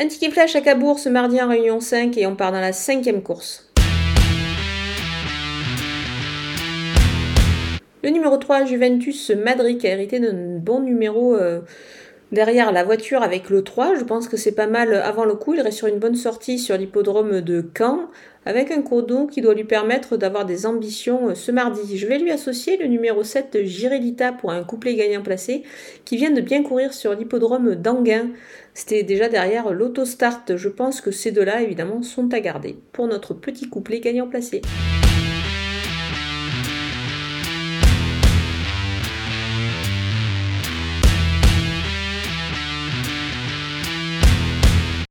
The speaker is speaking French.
Un ticket flash à Cabourg ce mardi en réunion 5 et on part dans la cinquième course. Le numéro 3, Juventus Madrid, a hérité d'un bon numéro euh, derrière la voiture avec le 3. Je pense que c'est pas mal avant le coup. Il reste sur une bonne sortie sur l'hippodrome de Caen avec un chrono qui doit lui permettre d'avoir des ambitions euh, ce mardi. Je vais lui associer le numéro 7 Girelita pour un couplet gagnant placé qui vient de bien courir sur l'hippodrome d'Anguin. C'était déjà derrière l'autostart. Je pense que ces deux-là, évidemment, sont à garder pour notre petit couplet gagnant placé.